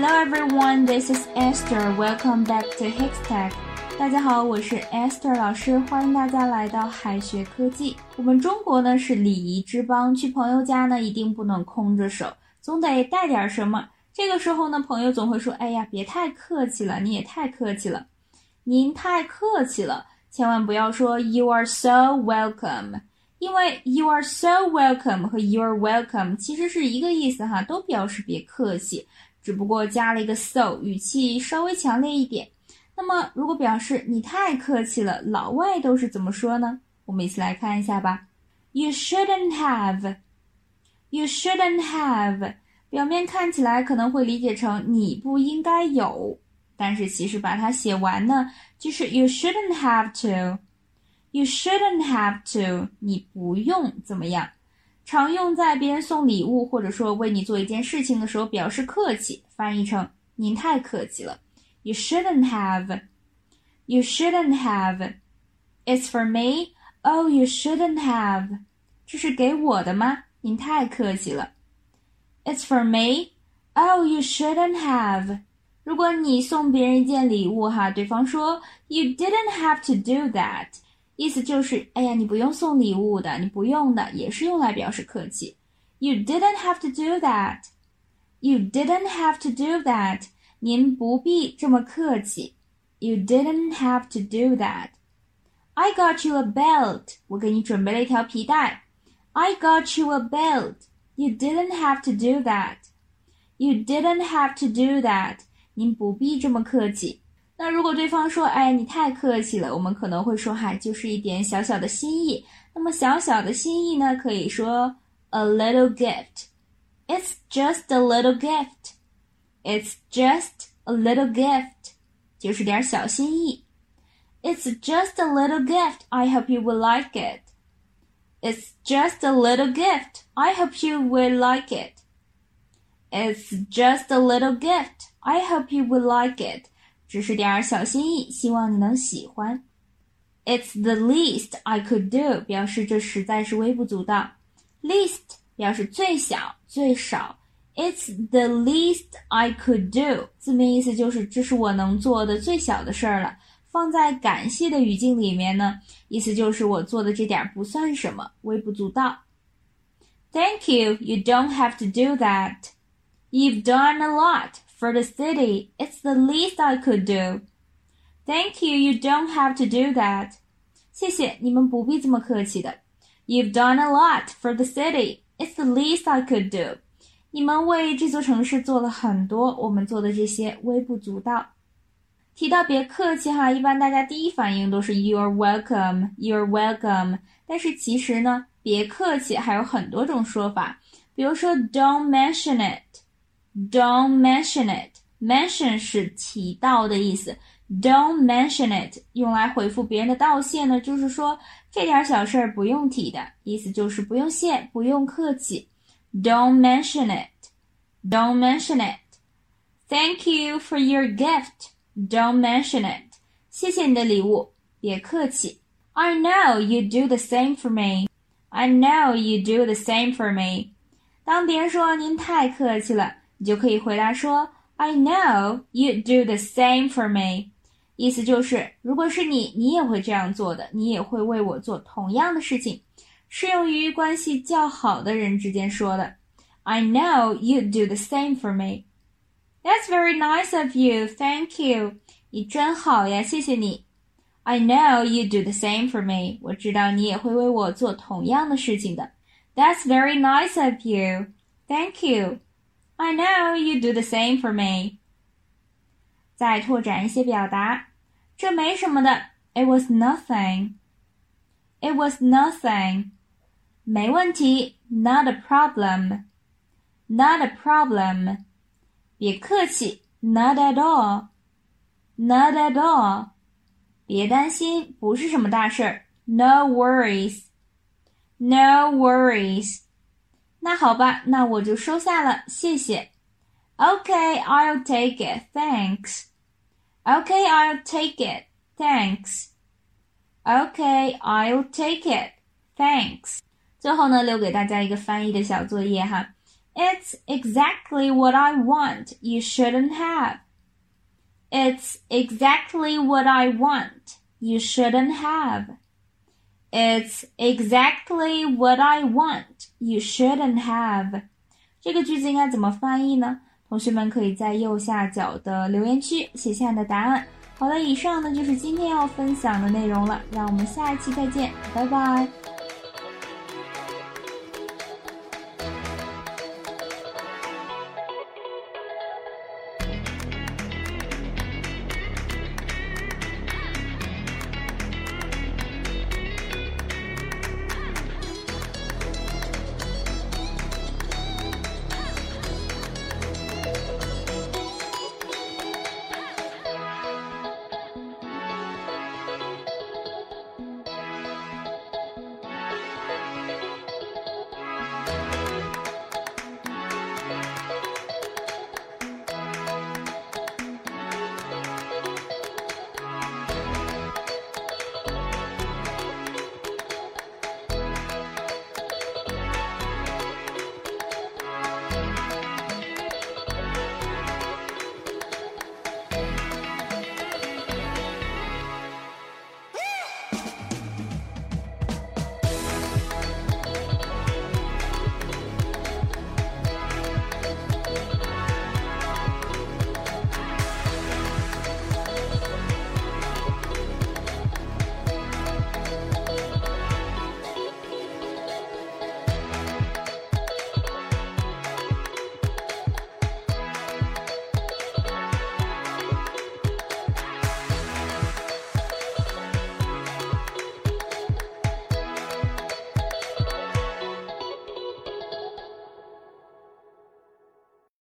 Hello everyone, this is Esther. Welcome back to Hix Tech 大家好，我是 Esther 老师，欢迎大家来到海学科技。我们中国呢是礼仪之邦，去朋友家呢一定不能空着手，总得带点什么。这个时候呢，朋友总会说：“哎呀，别太客气了，你也太客气了，您太客气了。”千万不要说 “You are so welcome”。因为 you are so welcome 和 you are welcome 其实是一个意思哈，都表示别客气，只不过加了一个 so，语气稍微强烈一点。那么如果表示你太客气了，老外都是怎么说呢？我们一起来看一下吧。You shouldn't have. You shouldn't have. 表面看起来可能会理解成你不应该有，但是其实把它写完呢，就是 you shouldn't have to。You shouldn't have to，你不用怎么样，常用在别人送礼物或者说为你做一件事情的时候表示客气，翻译成您太客气了。You shouldn't have. You shouldn't have. It's for me. Oh, you shouldn't have. 这是给我的吗？您太客气了。It's for me. Oh, you shouldn't have. 如果你送别人一件礼物哈，对方说 You didn't have to do that. 意思就是，哎呀，你不用送礼物的，你不用的，也是用来表示客气。You didn't have to do that. You didn't have to do that. 您不必这么客气。You didn't have to do that. I got you a belt. 我给你准备了一条皮带。I got you a belt. You didn't have to do that. You didn't have to do that. 您不必这么客气。 那如果对方说，哎，你太客气了，我们可能会说，嗨，就是一点小小的心意。那么小小的心意呢，可以说 a little gift。It's just a little gift. It's just a little gift，就是点小心意。It's just a little gift. I hope you will like it. It's just a little gift. I hope you will like it. It's just a little gift. I hope you will like it. 只是点儿小心意，希望你能喜欢。It's the least I could do，表示这实在是微不足道。Least 表示最小、最少。It's the least I could do，字面意思就是这是我能做的最小的事儿了。放在感谢的语境里面呢，意思就是我做的这点不算什么，微不足道。Thank you, you don't have to do that. You've done a lot. For the city, it's the least I could do. Thank you, you don't have to do that. 谢谢，你们不必这么客气的。You've done a lot for the city. It's the least I could do. 你们为这座城市做了很多，我们做的这些微不足道。提到别客气哈，一般大家第一反应都是 You're welcome, You're welcome。但是其实呢，别客气还有很多种说法，比如说 Don't mention it。 Don't mention it. Mention 是提到的意思。Don't mention it 用来回复别人的道谢呢，就是说这点小事儿不用提的意思，就是不用谢，不用客气。Don't mention it. Don't mention it. Thank you for your gift. Don't mention it. 谢谢你的礼物，别客气。I know you do the same for me. I know you do the same for me. 当别人说您太客气了。 你就可以回答说：“I know you do the same for me。”意思就是，如果是你，你也会这样做的，你也会为我做同样的事情。适用于关系较好的人之间说的。I know you do the same for me. That's very nice of you. Thank you. 你真好呀，谢谢你。I know you do the same for me. 我知道你也会为我做同样的事情的。That's very nice of you. Thank you. I know you do the same for me。再拓展一些表达，这没什么的。It was nothing. It was nothing. 没问题，Not a problem. Not a problem. 别客气，Not at all. Not at all. 别担心，不是什么大事儿，No worries. No worries. 那好吧，那我就收下了，谢谢。Okay, I'll take it, thanks. Okay, I'll take it, thanks. Okay, I'll take it, thanks. 最后呢，留给大家一个翻译的小作业哈。 It's exactly what I want. You shouldn't have. It's exactly what I want. You shouldn't have. It's exactly what I want. You shouldn't have. 这个句子应该怎么翻译呢？同学们可以在右下角的留言区写下你的答案。好了，以上呢就是今天要分享的内容了，让我们下一期再见，拜拜。